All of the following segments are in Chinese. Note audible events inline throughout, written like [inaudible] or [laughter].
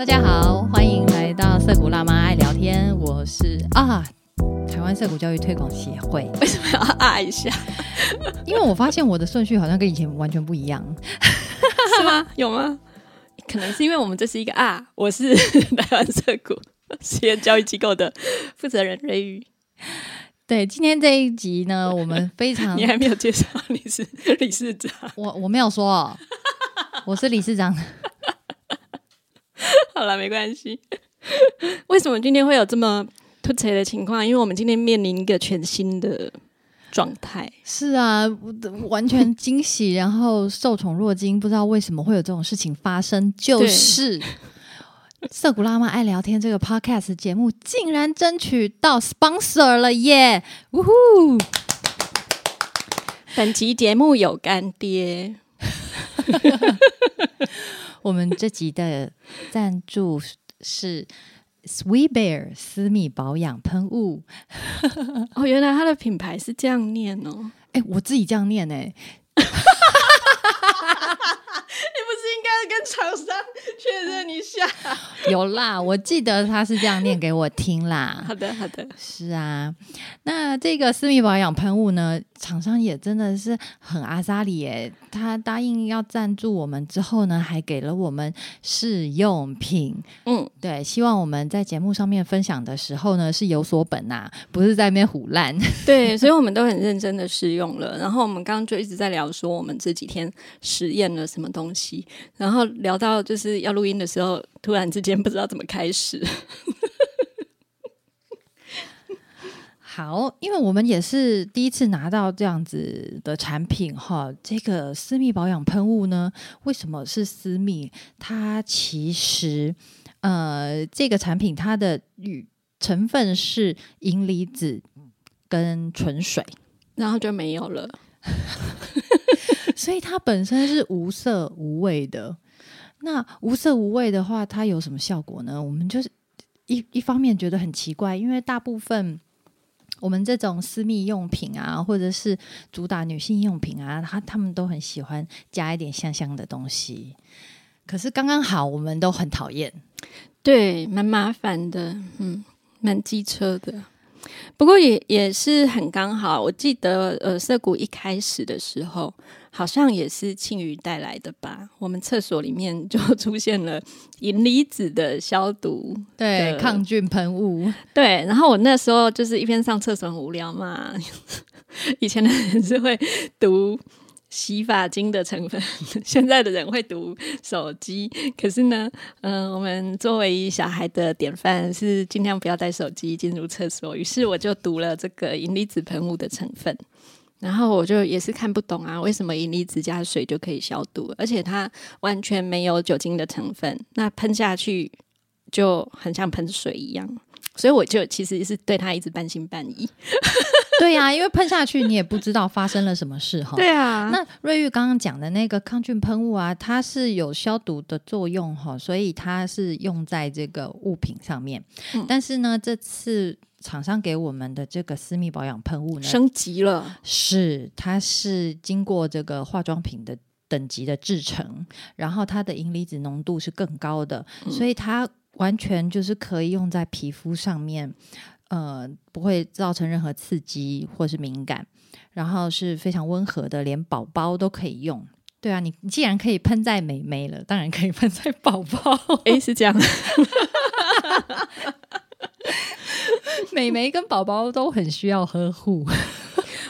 大家好，欢迎来到涩谷辣妈爱聊天，我是啊，台湾涩谷教育推广协会。为什么要啊一下？因为我发现我的顺序好像跟以前完全不一样，[laughs] 是吗？有吗？可能是因为我们这是一个啊，我是台湾涩谷实验教育机构的负责人瑞宇。对，今天这一集呢，我们非常你还没有介绍你是理事长，我我没有说，我是理事长。[laughs] 好了，没关系。为什么今天会有这么突出的情况？因为我们今天面临一个全新的状态。是啊，完全惊喜，然后受宠若惊，不知道为什么会有这种事情发生。就是色古拉妈爱聊天这个 podcast 节目，竟然争取到 sponsor 了耶！呜呼！本集节目有干爹。[laughs] 我们这集的赞助是 Sweet Bear 私密保养喷雾。[laughs] 哦，原来它的品牌是这样念哦。[laughs] 哎，我自己这样念哎。你不是应该跟厂商确认一下？[laughs] 有啦，我记得他是这样念给我听啦。好的，好的，是啊。那这个私密保养喷雾呢，厂商也真的是很阿萨里耶。他答应要赞助我们之后呢，还给了我们试用品。嗯，对，希望我们在节目上面分享的时候呢，是有所本呐，不是在那边胡乱。[laughs] 对，所以我们都很认真的试用了。然后我们刚刚就一直在聊说，我们这几天实验了什么东西。然后聊到就是要录音的时候，突然之间不知道怎么开始。好，因为我们也是第一次拿到这样子的产品哈。这个私密保养喷雾呢，为什么是私密？它其实呃，这个产品它的与成分是银离子跟纯水，然后就没有了。[laughs] 所以它本身是无色无味的。那无色无味的话，它有什么效果呢？我们就是一一方面觉得很奇怪，因为大部分我们这种私密用品啊，或者是主打女性用品啊，他他们都很喜欢加一点香香的东西。可是刚刚好，我们都很讨厌，对，蛮麻烦的，嗯，蛮机车的。不过也也是很刚好，我记得呃，涩谷一开始的时候，好像也是庆余带来的吧。我们厕所里面就出现了银离子的消毒，对，抗菌喷雾，对。然后我那时候就是一边上厕所很无聊嘛，[laughs] 以前的人是会读。洗发精的成分，[laughs] 现在的人会读手机，可是呢，嗯，我们作为小孩的典范是尽量不要带手机进入厕所。于是我就读了这个银离子喷雾的成分，然后我就也是看不懂啊，为什么银离子加水就可以消毒，而且它完全没有酒精的成分，那喷下去就很像喷水一样，所以我就其实是对它一直半信半疑。对呀，因为喷下去你也不知道发生了什么事哈。对啊，那瑞玉刚刚讲的那个抗菌喷雾啊，它是有消毒的作用哈，所以它是用在这个物品上面。但是呢，这次厂商给我们的这个私密保养喷雾呢，升级了，是它是经过这个化妆品的等级的制成，然后它的银离子浓度是更高的，所以它完全就是可以用在皮肤上面。呃，不会造成任何刺激或是敏感，然后是非常温和的，连宝宝都可以用。对啊，你既然可以喷在美眉了，当然可以喷在宝宝。诶，是这样，[laughs] [laughs] 美眉跟宝宝都很需要呵护。[laughs]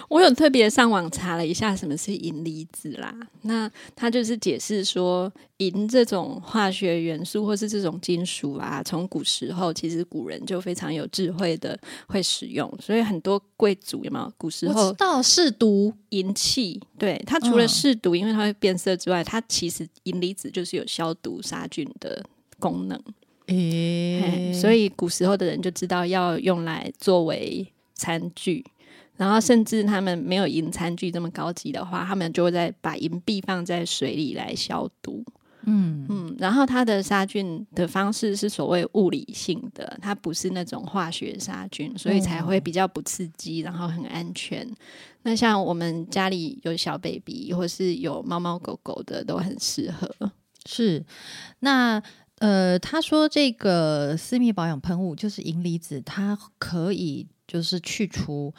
我有特别上网查了一下什么是银离子啦，那它就是解释说，银这种化学元素或是这种金属啊，从古时候其实古人就非常有智慧的会使用，所以很多贵族有没有古时候知道试毒银器，对它除了试毒，因为它会变色之外，它其实银离子就是有消毒杀菌的功能，诶，所以古时候的人就知道要用来作为餐具。然后，甚至他们没有银餐具这么高级的话，他们就会在把银币放在水里来消毒。嗯嗯，然后它的杀菌的方式是所谓物理性的，它不是那种化学杀菌，所以才会比较不刺激，然后很安全。那像我们家里有小 baby 或是有猫猫狗狗的，都很适合。是那。呃，他说这个私密保养喷雾就是银离子，它可以就是去除。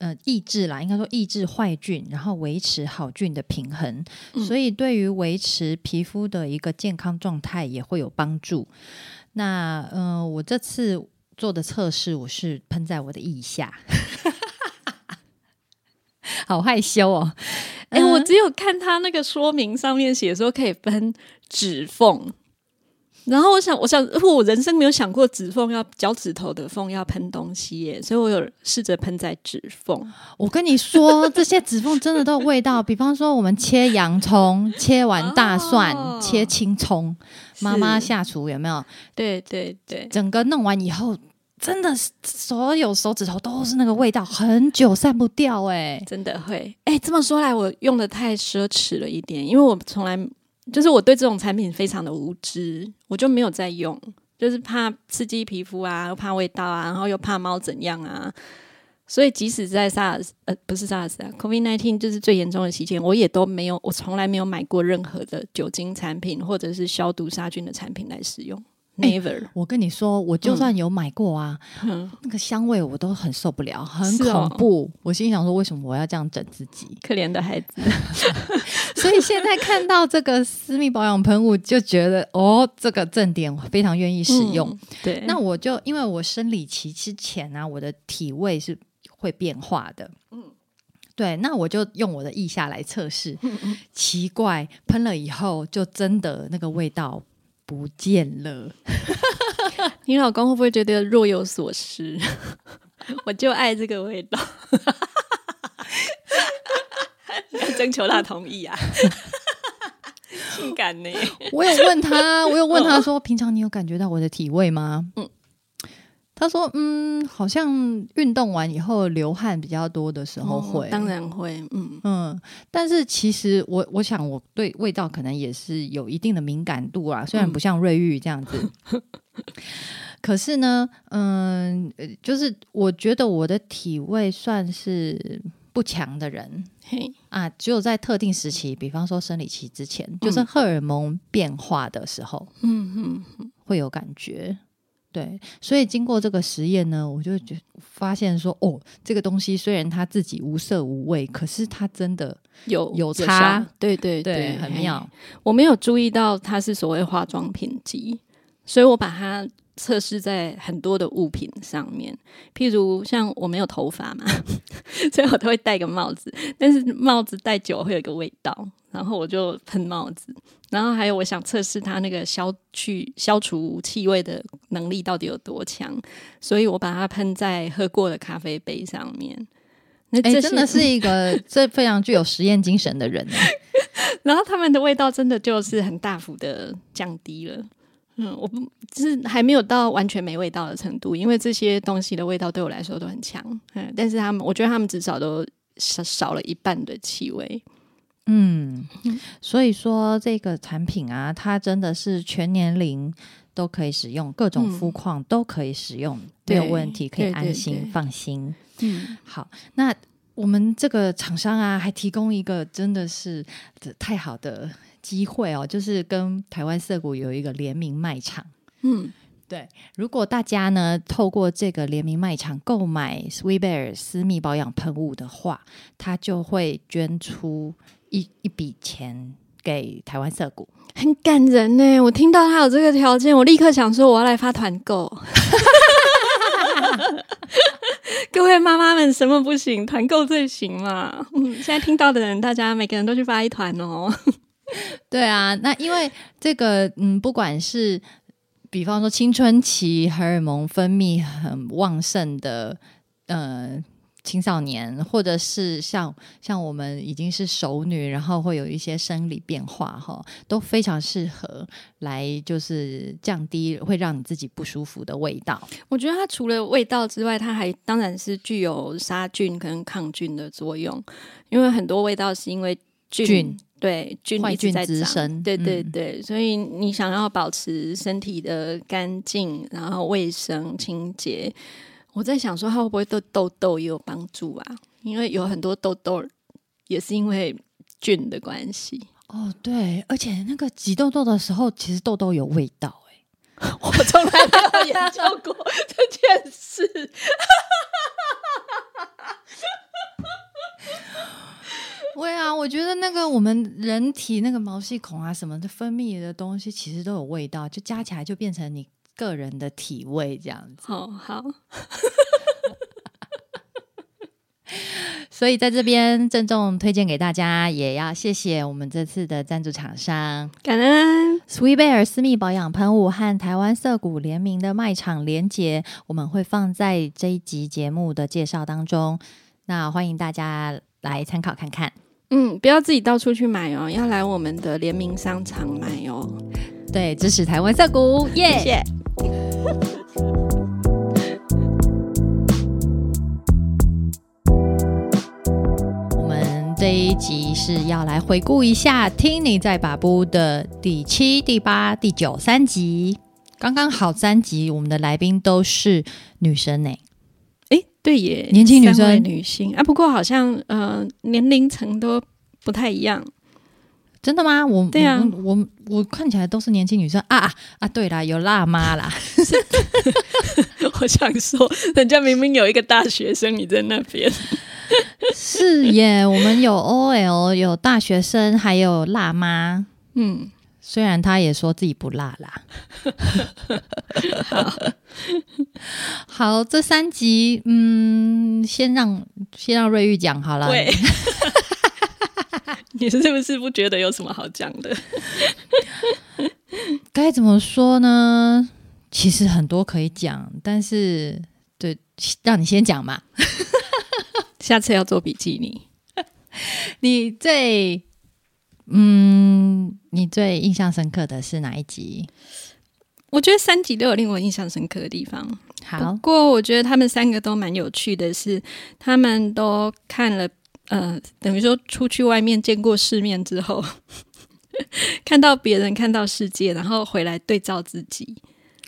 呃，抑制啦，应该说抑制坏菌，然后维持好菌的平衡，所以对于维持皮肤的一个健康状态也会有帮助。那嗯，我这次做的测试，我是喷在我的腋下，[laughs] 好害羞哦。哎，我只有看他那个说明上面写说可以喷指缝。然后我想，我想，我人生没有想过指缝要脚趾头的缝要喷东西耶，所以我有试着喷在指缝。我跟你说，这些指缝真的都有味道。比方说，我们切洋葱，切完大蒜，切青葱，妈妈下厨有没有？对对对，整个弄完以后，真的所有手指头都是那个味道，很久散不掉。哎，真的会。哎，这么说来，我用的太奢侈了一点，因为我从来。就是我对这种产品非常的无知，我就没有在用，就是怕刺激皮肤啊，怕味道啊，然后又怕猫怎样啊，所以即使在萨尔呃不是 SARS 啊，COVID nineteen 就是最严重的期间，我也都没有，我从来没有买过任何的酒精产品或者是消毒杀菌的产品来使用。Never，我跟你说，我就算有买过啊，那个香味我都很受不了，很恐怖。我心想说，为什么我要这样整自己？可怜的孩子。[laughs] 所以现在看到这个私密保养喷雾，就觉得哦，这个正点非常愿意使用。对，那我就因为我生理期之前啊，我的体味是会变化的。嗯，对，那我就用我的腋下来测试。奇怪，喷了以后就真的那个味道。不见了，[laughs] 你老公会不会觉得若有所失？[laughs] 我就爱这个味道，[laughs] 要征求他同意啊！性感呢？我有问他，我有问他说，平常你有感觉到我的体味吗？嗯。他说：“嗯，好像运动完以后流汗比较多的时候会，当然会，嗯。嗯。但是其实我我想我对味道可能也是有一定的敏感度啊，虽然不像瑞玉这样子，[laughs] 可是呢，嗯，就是我觉得我的体味算是不强的人，嘿。啊，只有在特定时期，比方说生理期之前，就是荷尔蒙变化的时候，嗯嗯，会有感觉。”对，所以经过这个实验呢，我就觉发现说，哦，这个东西虽然它自己无色无味，可是它真的有有差，对对对，很妙。我没有注意到它是所谓化妆品级，所以我把它测试在很多的物品上面，譬如像我没有头发嘛，[laughs] 所以我都会戴个帽子，但是帽子戴久会有一个味道。然后我就喷帽子，然后还有我想测试它那个消去消除气味的能力到底有多强，所以我把它喷在喝过的咖啡杯上面。那这真的是一个 [laughs] 这非常具有实验精神的人。然后他们的味道真的就是很大幅的降低了。嗯，我不就是还没有到完全没味道的程度，因为这些东西的味道对我来说都很强。嗯，但是他们我觉得他们至少都少少了一半的气味。嗯，所以说这个产品啊，它真的是全年龄都可以使用，各种肤况都可以使用，没有问题，可以安心放心。嗯，好，那我们这个厂商啊，还提供一个真的是太好的机会哦，就是跟台湾色谷有一个联名卖场。嗯。对，如果大家呢透过这个联名卖场购买 Sweet Bear 私密保养喷雾的话，它就会捐出一一笔钱给台湾色谷，很感人呢。我听到他有这个条件，我立刻想说我要来发团购。[laughs] 各位妈妈们，什么不行？团购最行嘛！嗯，现在听到的人，大家每个人都去发一团哦。[laughs] 对啊，那因为这个，嗯，不管是。比方说，青春期荷尔蒙分泌很旺盛的呃青少年，或者是像像我们已经是熟女，然后会有一些生理变化哈，都非常适合来就是降低会让你自己不舒服的味道。我觉得它除了味道之外，它还当然是具有杀菌跟抗菌的作用，因为很多味道是因为菌。对，菌一直在长，对对对，所以你想要保持身体的干净，然后卫生清洁，我在想说，它会不会对痘痘也有帮助啊？因为有很多痘痘也是因为菌的关系。哦，对，而且那个挤痘痘的时候，其实痘痘有味道，哎，我从来没有研究过这件事。对啊，我觉得那个我们人体那个毛细孔啊什么的分泌的东西，其实都有味道，就加起来就变成你个人的体味这样子。哦，好，[laughs] 所以在这边郑重推荐给大家，也要谢谢我们这次的赞助厂商感恩 Sweet Bear 私密保养喷雾和台湾涩谷联名的卖场连结，我们会放在这一集节目的介绍当中。那欢迎大家来参考看看。嗯，不要自己到处去买哦，要来我们的联名商场买哦。对，支持台湾涩谷，耶、谢谢。这一集是要来回顾一下《听你在把布》的第七、第八、第九三集，刚刚好三集，我们的来宾都是女生呢、哎，对耶，年轻女生女性啊，不过好像呃年龄层都不太一样。真的吗？我对啊我我我看起来都是年轻女生啊啊啊！对啦，有辣妈啦，[laughs] 我想说，人家明明有一个大学生，你在那边。是耶，我们有 OL，有大学生，还有辣妈。嗯，虽然他也说自己不辣啦。好，[laughs] 这三集，嗯，先让先让瑞玉讲好了。对。[laughs] 你是不是不觉得有什么好讲的？[laughs] 该怎么说呢？其实很多可以讲，但是对，让你先讲嘛。下次要做笔记你。[laughs] 你最，嗯，你最印象深刻的是哪一集？我觉得三集都有令我印象深刻的地方。好不好，过我觉得他们三个都蛮有趣的是，他们都看了，呃，等于说出去外面见过世面之后，[laughs] 看到别人，看到世界，然后回来对照自己，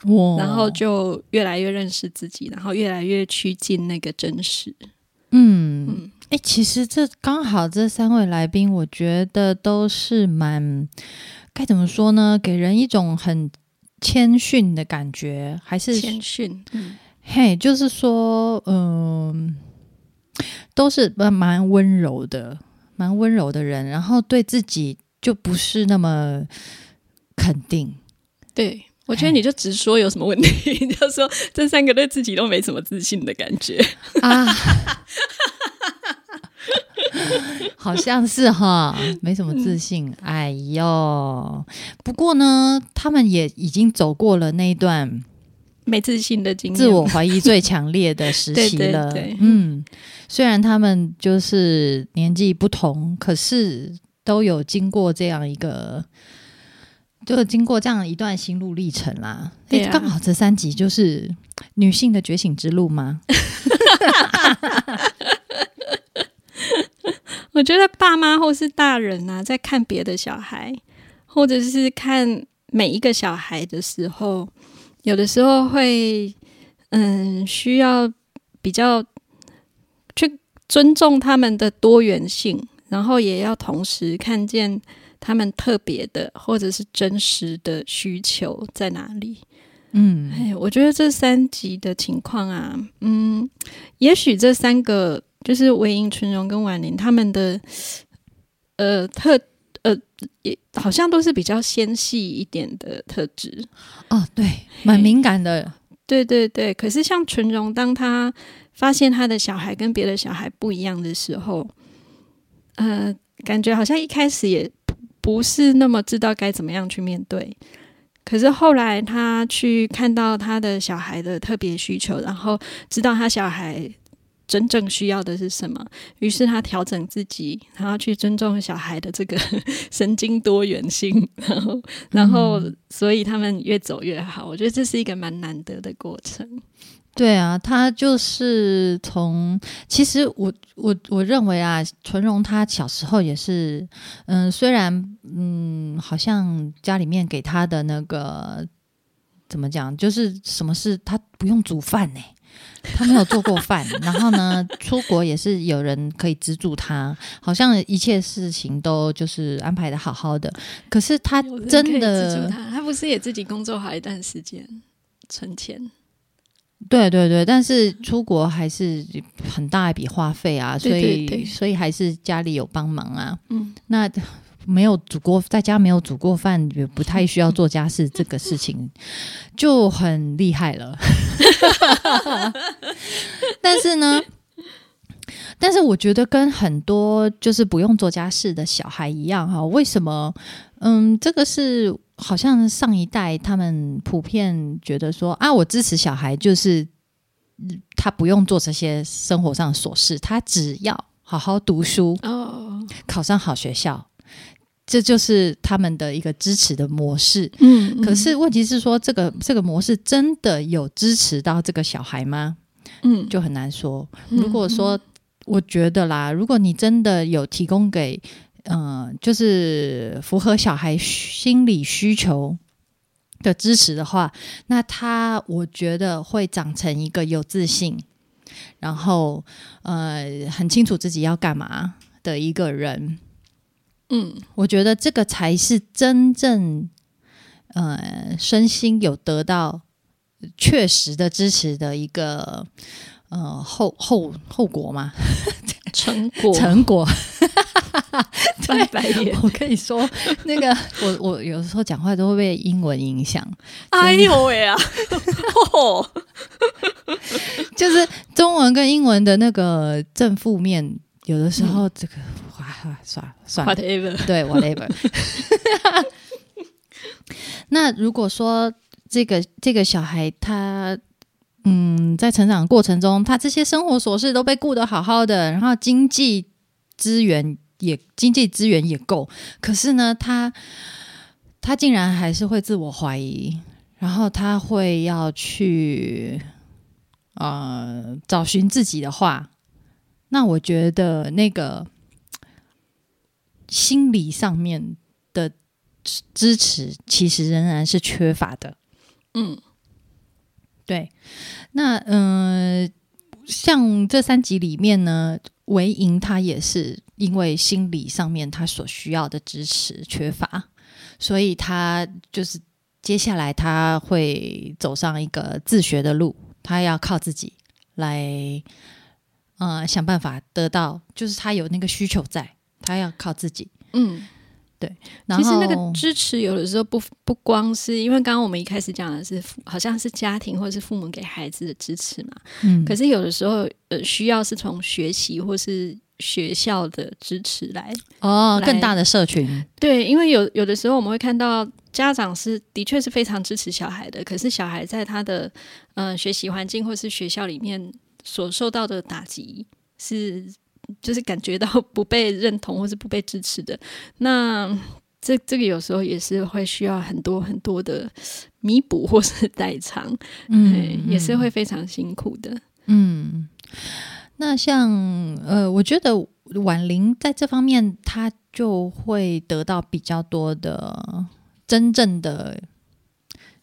哇然后就越来越认识自己，然后越来越趋近那个真实。嗯，哎、其实这刚好这三位来宾，我觉得都是蛮该怎么说呢？给人一种很谦逊的感觉，还是谦逊，嗯，嘿，就是说，嗯、都是蛮蛮温柔的，蛮温柔的人，然后对自己就不是那么肯定。对。我觉得你就直说有什么问题，[laughs] 你就说这三个对自己都没什么自信的感觉。啊，[laughs] 好像是哈，没什么自信。哎呦，不过呢，他们也已经走过了那一段没自信的经验，自我怀疑最强烈的时期 [laughs] 对对了。对嗯，虽然他们就是年纪不同，可是都有经过这样一个。就经过这样一段心路历程啦，对啊诶刚好这三集就是 [tsk] 女性的觉醒之路吗？[laughs] 我觉得爸妈或是大人啊，在看别的小孩，或者是看每一个小孩的时候，有的时候会嗯，需要比较去尊重他们的多元性，然后也要同时看见他们特别的或者是真实的需求在哪里。嗯，哎，我觉得这三集的情况啊，嗯，也许这三个就是韦应、纯荣跟婉玲他们的呃特呃也好像都是比较纤细一点的特质。哦，对，蛮敏感的，对对对，可是像纯荣，当他发现他的小孩跟别的小孩不一样的时候，呃，感觉好像一开始也不不是那么知道该怎么样去面对。可是后来他去看到他的小孩的特别需求，然后知道他小孩真正需要的是什么，于是他调整自己，然后去尊重小孩的这个 [laughs] 神经多元性，然后，然后，所以他们越走越好。我觉得这是一个蛮难得的过程。对啊，他就是从其实我我我认为啊，纯荣他小时候也是，嗯，虽然嗯，好像家里面给他的那个怎么讲，就是什么事他不用煮饭呢、他没有做过饭，然后呢，出国也是有人可以资助他，好像一切事情都就是安排的好好的。可是他真的，他，他不是也自己工作好一段时间存钱？对对对，但是出国还是很大一笔花费啊，所以所以还是家里有帮忙啊。嗯，那没有煮过，在家没有煮过饭，也不太需要做家事，这个事情就很厉害了。[laughs] 但是呢，但是我觉得跟很多就是不用做家事的小孩一样哈，为什么？嗯，这个是好像上一代他们普遍觉得说啊，我支持小孩就是嗯他不用做这些生活上的琐事，他只要好好读书，哦，考上好学校，这就是他们的一个支持的模式。嗯，可是问题是说，这个这个模式真的有支持到这个小孩吗？嗯，就很难说。嗯如果说，我觉得啦，如果你真的有提供给，呃，就是符合小孩心理需求的支持的话，那他我觉得会长成一个有自信，然后呃很清楚自己要干嘛的一个人。嗯我觉得这个才是真正呃身心有得到确实的支持的一个呃后后后果嘛成果 [laughs] 成果。[laughs] 翻白眼，我跟你说，那个我我有时候讲话都会被英文影响，哎呦喂啊！[laughs] 哦。就是中文跟英文的那个正负面，有的时候这个哇算了算了，，whatever，对，whatever。[laughs] 那如果说这个这个小孩他嗯在成长过程中，他这些生活琐事都被顾得好好的，然后经济资源也经济资源也够，可是呢，他他竟然还是会自我怀疑，然后他会要去呃找寻自己的话，那我觉得那个心理上面的支支持，其实仍然是缺乏的。嗯。对，那嗯、呃像这三集里面呢，维莹她也是因为心理上面他所需要的支持缺乏，所以他就是接下来他会走上一个自学的路，他要靠自己来呃想办法得到，就是他有那个需求在，他要靠自己。嗯。然后其实那个支持有的时候不不光是因为刚刚我们一开始讲的是好像是家庭或者是父母给孩子的支持嘛，嗯可是有的时候呃需要是从学习或是学校的支持来。来哦更大的社群，对，因为有有的时候我们会看到家长是的确是非常支持小孩的，可是小孩在他的嗯、呃学习环境或是学校里面所受到的打击是就是感觉到不被认同或是不被支持的。那这这个有时候也是会需要很多很多的弥补或是代偿，嗯，也是会非常辛苦的。嗯，那像呃，我觉得婉玲在这方面，她就会得到比较多的真正的。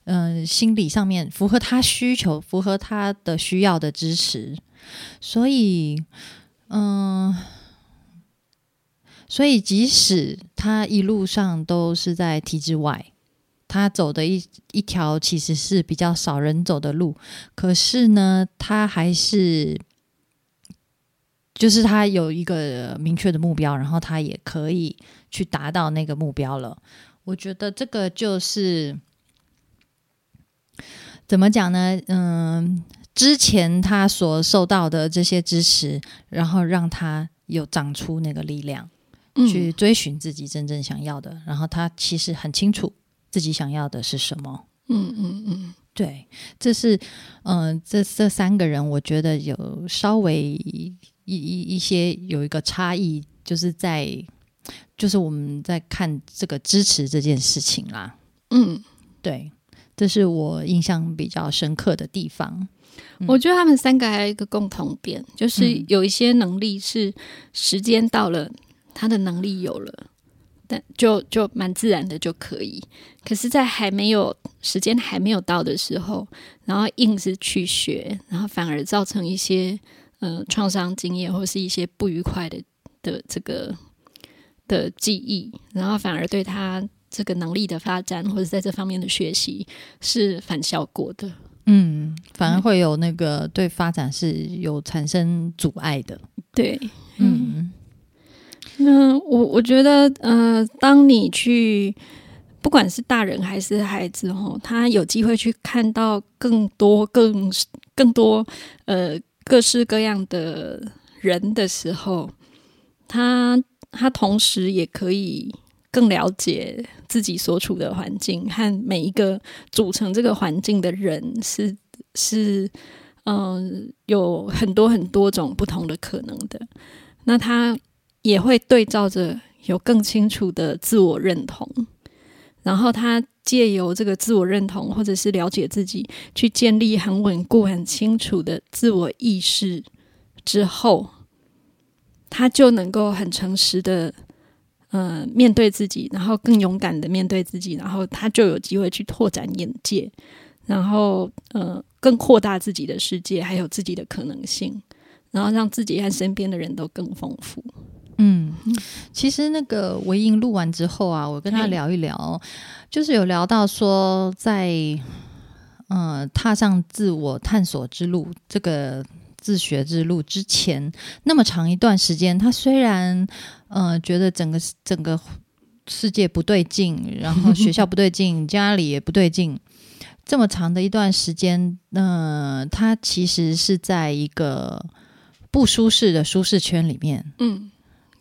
嗯、心理上面符合她需求、符合她的需要的支持，所以，嗯、所以即使她一路上都是在体制外，她走的一一条其实是比较少人走的路，可是呢，他还是，就是他有一个明确的目标，然后他也可以去达到那个目标了。我觉得这个就是怎么讲呢？嗯，之前他所受到的这些支持，然后让他有长出那个力量，去追寻自己真正想要的。然后他其实很清楚自己想要的是什么。嗯嗯嗯对，这是嗯、呃这这三个人，我觉得有稍微一一一些有一个差异，就是在就是我们在看这个支持这件事情啦。嗯，对，这是我印象比较深刻的地方。嗯我觉得他们三个还有一个共同点，就是嗯有一些能力是时间到了，他的能力有了，但就就蛮自然的就可以。可是，在还没有时间还没有到的时候，然后硬是去学，然后反而造成一些呃创伤经验或是一些不愉快的的这个的记忆，然后反而对他这个能力的发展或者在这方面的学习是反效果的。嗯，反而会有那个对发展是有产生阻碍的。对，嗯那我我觉得，呃，当你去，不管是大人还是孩子，吼，他有机会去看到更多、更更多，呃，各式各样的人的时候，他他同时也可以更了解自己所处的环境和每一个组成这个环境的人是是，嗯、有很多很多种不同的可能的。那他也会对照着有更清楚的自我认同，然后他借由这个自我认同或者是了解自己，去建立很稳固、很清楚的自我意识之后，他就能够很诚实的。呃，面对自己，然后更勇敢的面对自己，然后他就有机会去拓展眼界，然后呃，更扩大自己的世界，还有自己的可能性，然后让自己和身边的人都更丰富。嗯，其实那个维英录完之后啊，我跟他聊一聊，就是有聊到说在，呃踏上自我探索之路这个自学之路之前，那么长一段时间，他虽然呃觉得整个整个世界不对劲，然后学校不对劲，家里也不对劲。这么长的一段时间，呃，他其实是在一个不舒适的舒适圈里面，嗯，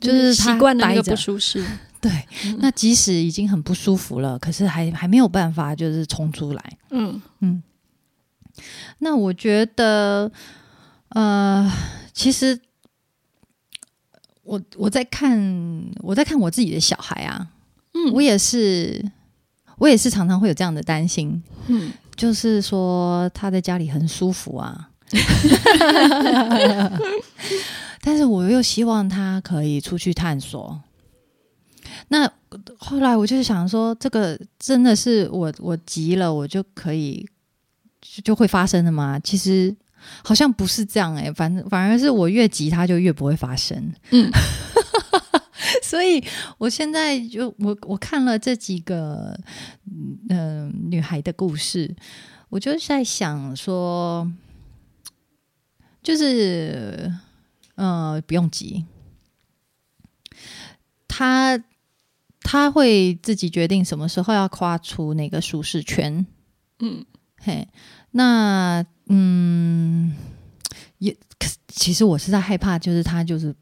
就是习惯的那个不舒适。[laughs] 对，那即使已经很不舒服了，可是还还没有办法，就是冲出来。嗯。那我觉得，呃，其实我我在看我在看我自己的小孩啊，嗯。我也是我也是常常会有这样的担心，嗯。就是说他在家里很舒服啊，[laughs] 但是我又希望他可以出去探索。那后来我就是想说，这个真的是我我急了，我就可以就就会发生的吗？其实好像不是这样诶、反正反而是我越急，他就越不会发生。嗯，[laughs] 所以我现在就我我看了这几个嗯、呃女孩的故事，我就是在想说，就是呃不用急，他他会自己决定什么时候要跨出那个舒适圈。嗯嘿，那嗯，也可其实我是在害怕，就是他就是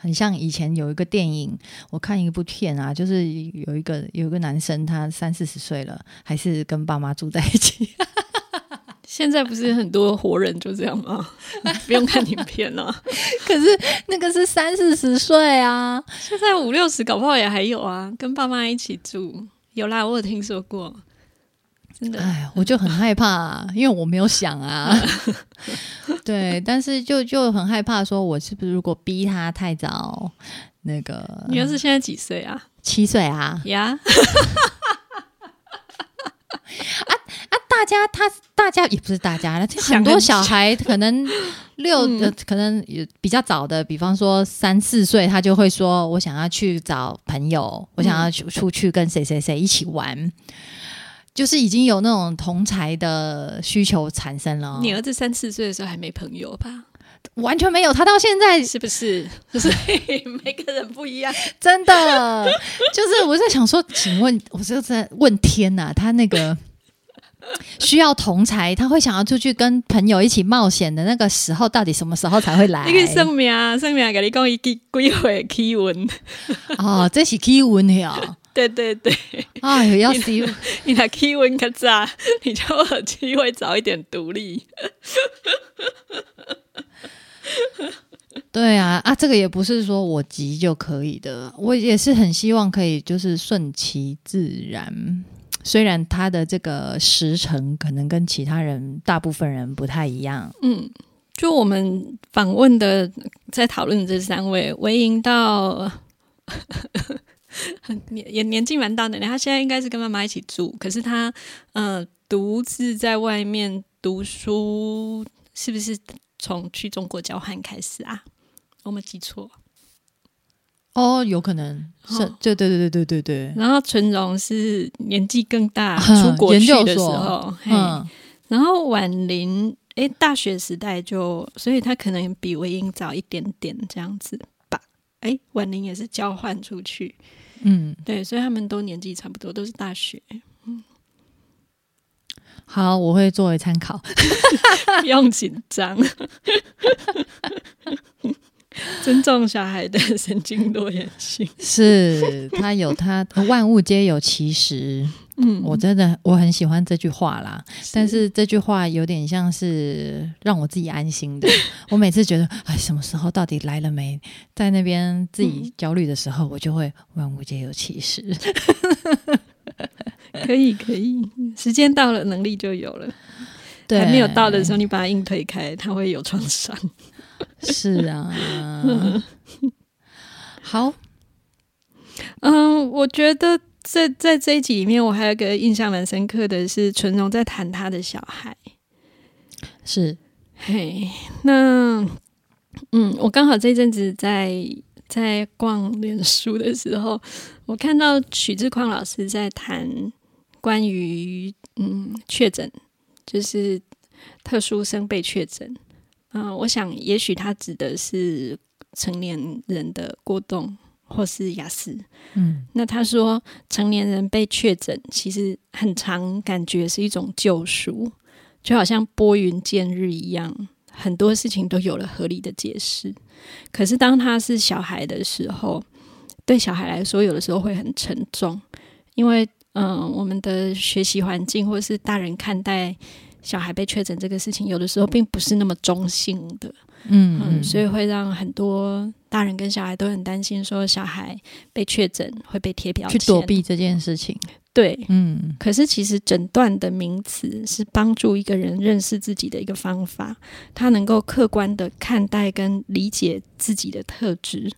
很像以前有一个电影，我看一部片啊，就是有一个有一个男生，他三四十岁了，还是跟爸妈住在一起。现在不是很多活人就这样吗？[laughs] 不用看影片啊，[laughs] 可是那个是三四十岁啊，现在五六十搞不好也还有啊，跟爸妈一起住，有啦，我有听说过，真的。哎，我就很害怕、啊，因为我没有想啊。[laughs] 对，但是就就很害怕，说我是不是如果逼他太早，那个女儿是现在几岁啊？七岁啊，呀，啊，大家他大家也不是大家 [laughs] 很多小孩可能 [laughs] 六、嗯呃，可能也比较早的，比方说三四岁，他就会说我想要去找朋友，我想要去出去跟谁谁谁一起玩，就是已经有那种同才的需求产生了哦，你儿子三四岁的时候还没朋友吧？完全没有，他到现在是不是？[laughs] 所以每个人不一样。真的就是我在想说，请问我就在问天呐、他那个 [laughs] 需要同才，他会想要出去跟朋友一起冒险的那个时候，到底什么时候才会来？你去算命，算命跟你讲伊几几岁起运。哦，这是问题哦。对对对，哎呦，要死！你拿 key 运较早，你就有机会早一点独立。[laughs] 对啊，啊，这个也不是说我急就可以的，我也是很希望可以就是顺其自然。虽然他的这个时程可能跟其他人大部分人不太一样，嗯，就我们访问的，在讨论这三位，维营到很 [laughs] 年也年纪蛮大的，他现在应该是跟妈妈一起住，可是他呃独自在外面读书，是不是从去中国交换开始啊？我没记错。哦，有可能。是，哦。对对对对对对对，然后纯荣是年纪更大，嗯出国去的时候，嘿。嗯，然后婉玲，诶，大学时代就，所以她可能比韦英早一点点这样子吧。哎，婉玲也是交换出去，嗯，对，所以他们都年纪差不多，都是大学，好，我会作为参考。[laughs] 不用紧张，[laughs] [laughs] 尊重小孩的神经多元性。[laughs] 是他有他万物皆有其时，嗯，我真的我很喜欢这句话啦。但是这句话有点像是让我自己安心的。[laughs] 我每次觉得，哎，什么时候到底来了没？在那边自己焦虑的时候，我就会万物皆有其时。可以可以，时间到了，能力就有了。对，还没有到的时候，你把它硬推开，它会有创伤。[laughs] 是啊。好，[laughs] 嗯，我觉得在在这一集里面，我还有一个印象蛮深刻的是，纯荣在谈他的小孩。是嘿，那嗯，我刚好这阵子在在逛脸书的时候，我看到许志匡老师在谈关于嗯确诊，就是特殊生被确诊。嗯、我想也许他指的是成年人的过动或是雅思。嗯那他说，成年人被确诊，其实很常感觉是一种救赎，就好像拨云见日一样，很多事情都有了合理的解释。可是当他是小孩的时候，对小孩来说，有的时候会很沉重，因为嗯、呃我们的学习环境或是大人看待小孩被确诊这个事情，有的时候并不是那么中性的。嗯嗯，所以会让很多大人跟小孩都很担心，说小孩被确诊会被贴标签去，躲避这件事情。对。嗯可是其实诊断的名词是帮助一个人认识自己的一个方法，他能够客观的看待跟理解自己的特质，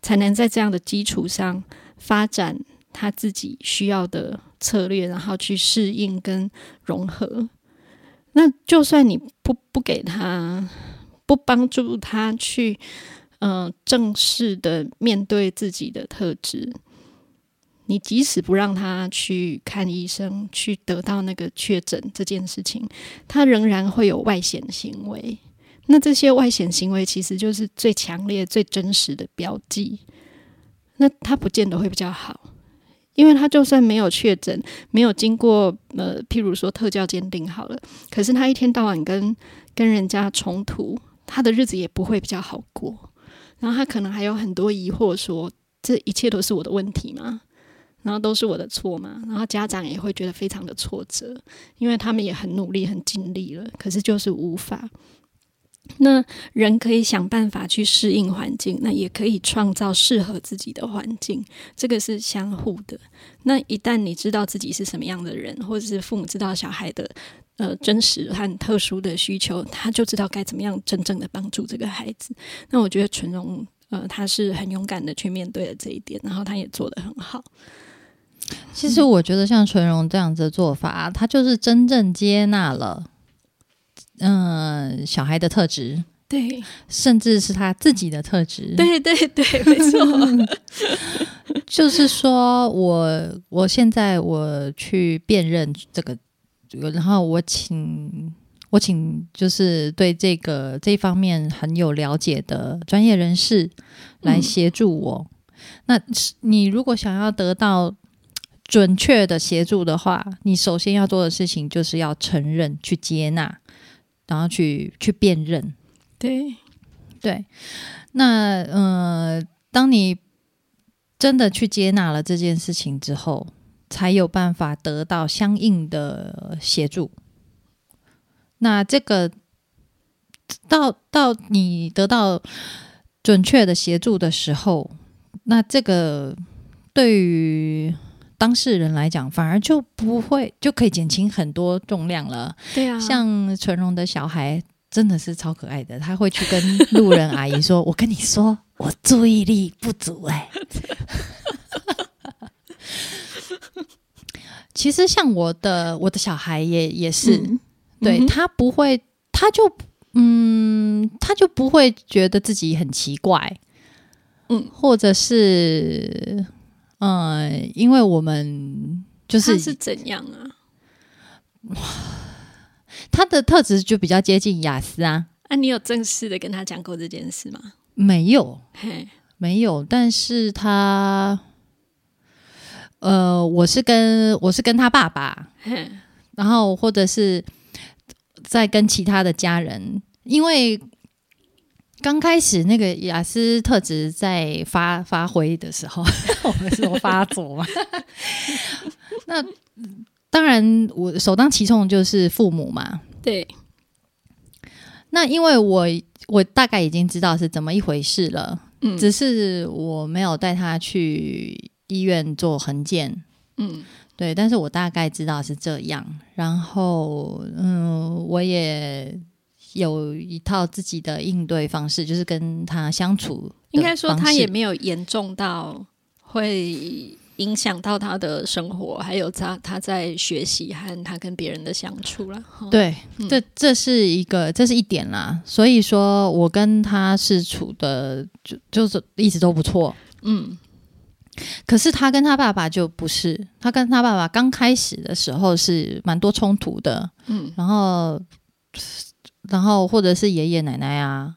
才能在这样的基础上发展他自己需要的策略，然后去适应跟融合。那就算你不不给他，不帮助他去，呃，正式的面对自己的特质，你即使不让他去看医生，去得到那个确诊这件事情，他仍然会有外显行为。那这些外显行为其实就是最强烈、最真实的标记。那他不见得会比较好，因为他就算没有确诊，没有经过呃，譬如说特教鉴定好了，可是他一天到晚跟跟人家冲突，他的日子也不会比较好过。然后他可能还有很多疑惑说这一切都是我的问题吗？然后都是我的错嘛，然后家长也会觉得非常的挫折，因为他们也很努力、很尽力了，可是就是无法。那人可以想办法去适应环境，那也可以创造适合自己的环境，这个是相互的。那一旦你知道自己是什么样的人，或者是父母知道小孩的呃真实和特殊的需求，他就知道该怎么样真正的帮助这个孩子。那我觉得纯荣呃他是很勇敢的去面对了这一点，然后他也做得很好。其实我觉得像纯荣这样子的做法，他就是真正接纳了，嗯、小孩的特质，对甚至是他自己的特质。，对对对，没错。[laughs] 就是说我我现在我去辨认这个，然后我请我请就是对这个这方面很有了解的专业人士来协助我。那是你如果想要得到准确的协助的话，你首先要做的事情就是要承认、去接纳，然后去去辨认。对，对，那呃，当你真的去接纳了这件事情之后，才有办法得到相应的协助。那这个到到你得到准确的协助的时候，那这个对于当事人来讲，反而就不会就可以减轻很多重量了。对啊，像纯荣的小孩真的是超可爱的，他会去跟路人阿姨说：“ [laughs] 我跟你说，我注意力不足哎、其实像我的我的小孩也也是，嗯对、嗯他不会，他就嗯，他就不会觉得自己很奇怪，嗯，或者是嗯、呃因为我们就是他是怎样啊？他的特质就比较接近雅思啊，啊，你有正式的跟他讲过这件事吗？没有嘿，没有，但是他。呃，我是跟我是跟他爸爸，嘿，然后或者是在跟其他的家人，因为刚开始那个雅思特质在发发挥的时候，[laughs] 我们说发作嘛，[laughs] 那当然我首当其冲就是父母嘛。对，那因为我我大概已经知道是怎么一回事了，嗯。只是我没有带他去医院做横检，嗯。对，但是我大概知道是这样，然后嗯，我也有一套自己的应对方式，就是跟他相处应该说他也没有严重到会影响到他的生活，还有他他在学习和他跟别人的相处啦。哈，对，嗯这这是一个，这是一点啦。所以说我跟他是处的就就是一直都不错，嗯可是他跟他爸爸就不是，他跟他爸爸刚开始的时候是蛮多冲突的，嗯然后，然后或者是爷爷奶奶啊，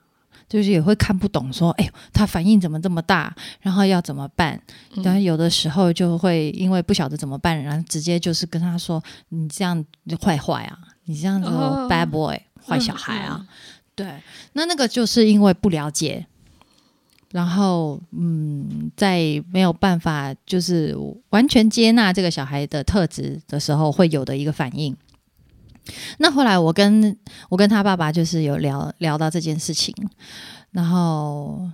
就是也会看不懂，说，哎呦，他反应怎么这么大，然后要怎么办？嗯然后有的时候就会因为不晓得怎么办，然后直接就是跟他说，你这样就坏坏啊，你这样子、哦 bad boy 坏小孩啊，嗯对，那那个就是因为不了解。然后，嗯，在没有办法就是完全接纳这个小孩的特质的时候，会有的一个反应。那后来我跟我跟他爸爸就是有聊聊到这件事情，然后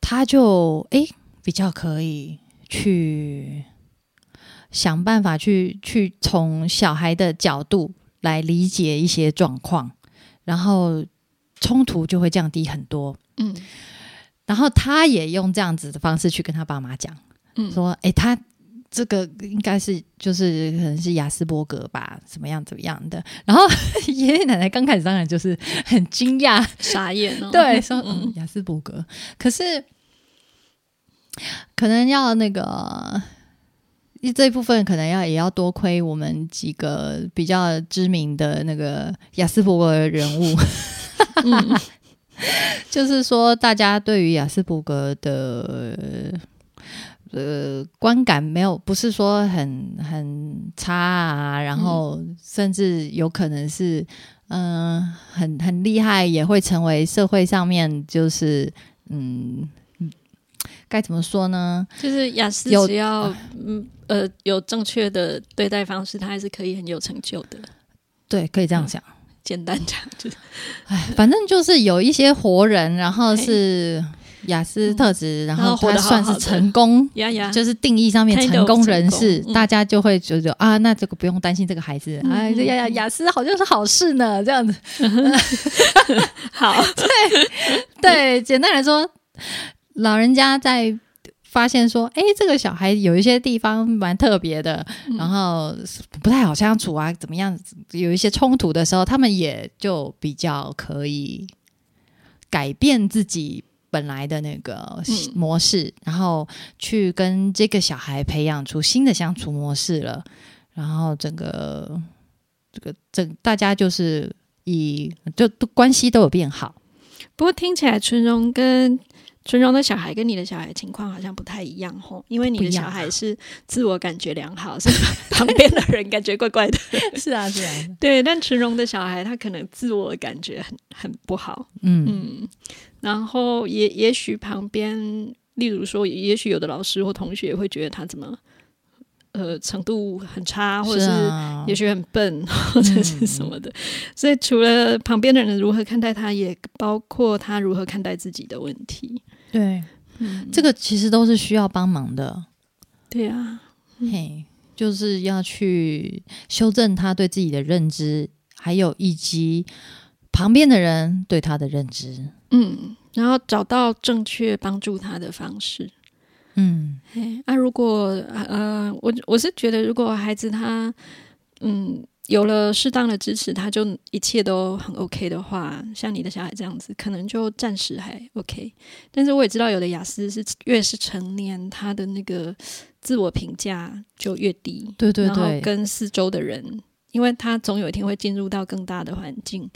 他就诶比较可以去想办法去去从小孩的角度来理解一些状况，然后冲突就会降低很多。嗯。然后他也用这样子的方式去跟他爸妈讲，嗯。说：“诶，他这个应该是就是可能是雅斯伯格吧，怎么样怎么样的。”然后 [laughs] 爷爷奶奶刚开始当然就是很惊讶，傻眼哦。对，[laughs] 说嗯嗯雅斯伯格，可是可能要那个。这一部分可能要也要多亏我们几个比较知名的那个雅斯伯格的人物，[laughs] 嗯就是说，大家对于雅斯伯格的呃观感没有，不是说很很差啊，然后甚至有可能是嗯、呃很很厉害，也会成为社会上面就是嗯该怎么说呢？就是雅思有只要嗯呃有正确的对待方式，他还是可以很有成就的。对，可以这样想。简单讲就是，哎，反正就是有一些活人，然后是雅思特质，然然后他算是成功。就是定义上面成功人士，嗯大家就会觉得啊，那这个不用担心这个孩子，嗯哎，这雅雅雅思好像是好事呢，这样子。[laughs] 好，[laughs] 对，简单来说，老人家在发现说，哎，这个小孩有一些地方蛮特别的，嗯然后不太好相处啊，怎么样，有一些冲突的时候，他们也就比较可以改变自己。本来的那个嗯模式，然后去跟这个小孩培养出新的相处模式了，然后整个这个整大家就是以就都关系都有变好。不过听起来纯荣跟纯荣的小孩跟你的小孩情况好像不太一样吼，因为你的小孩是自我感觉良好，是 [laughs] 旁边的人感觉怪怪的。[laughs] 是啊，是啊，对，但陈荣的小孩他可能自我感觉很很不好，嗯嗯，然后也也许旁边，例如说，也许有的老师或同学会觉得他怎么。呃，程度很差，或者是啊也许很笨，[laughs] 或者是什么的。所以除了旁边的人如何看待他，也包括他如何看待自己的问题。对，嗯，这个其实都是需要帮忙的，对啊，嘿，就是要去修正他对自己的认知，还有以及旁边的人对他的认知。嗯，然后找到正确帮助他的方式。嗯，嘿，那、如果呃，我我是觉得，如果孩子他嗯有了适当的支持，他就一切都很 OK 的话，像你的小孩这样子，可能就暂时还 OK。但是我也知道，有的雅思是越是成年，他的那个自我评价就越低，对对然后对，跟四周的人。因为他总有一天会进入到更大的环境，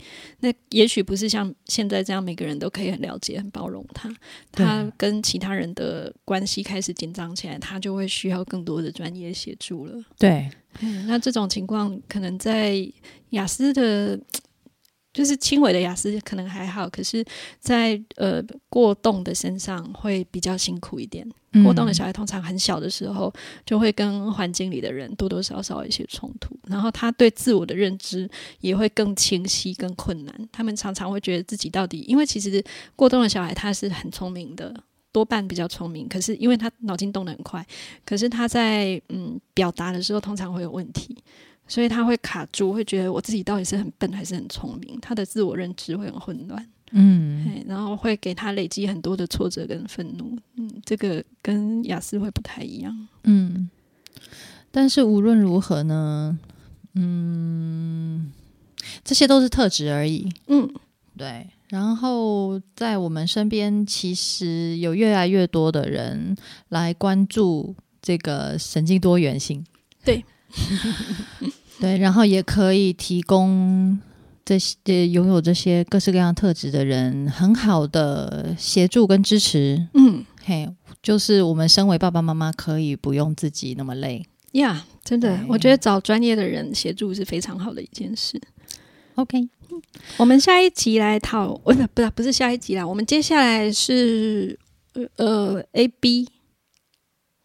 那也许不是像现在这样每个人都可以很了解、很包容他。他跟其他人的关系开始紧张起来，他就会需要更多的专业协助了。对嗯，那这种情况可能在雅思的，[tsk] 就是轻微的雅思可能还好，可是在呃过动的身上会比较辛苦一点。过动的小孩通常很小的时候就会跟环境里的人多多少少一些冲突，然后他对自我的认知也会更清晰、更困难。他们常常会觉得自己到底，因为其实过动的小孩他是很聪明的。多半比较聪明，可是因为他脑筋动得很快，可是他在嗯表达的时候通常会有问题，所以他会卡住，会觉得我自己到底是很笨还是很聪明，他的自我认知会很混乱，嗯，然后会给他累积很多的挫折跟愤怒，嗯，这个跟雅思会不太一样，嗯，但是无论如何呢，嗯，这些都是特质而已。嗯，对，然后在我们身边，其实有越来越多的人来关注这个神经多元性。对，[laughs] 对，然后也可以提供这些呃拥有这些各式各样特质的人很好的协助跟支持。嗯嘿，就是我们身为爸爸妈妈，可以不用自己那么累。呀真的，我觉得找专业的人协助是非常好的一件事。OK，我们下一集来讨，呃，不不是不是下一集啦，我们接下来是呃呃 A B，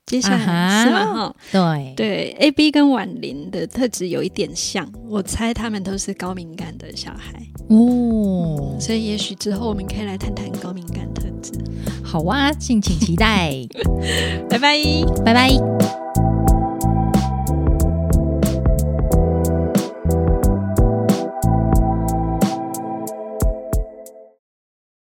接下来、啊是吗？哈，对对，A B 跟婉玲的特质有一点像，我猜他们都是高敏感的小孩，哦，所以也许之后我们可以来谈谈高敏感特质。好啊，敬请期待，[laughs] 拜拜。拜拜。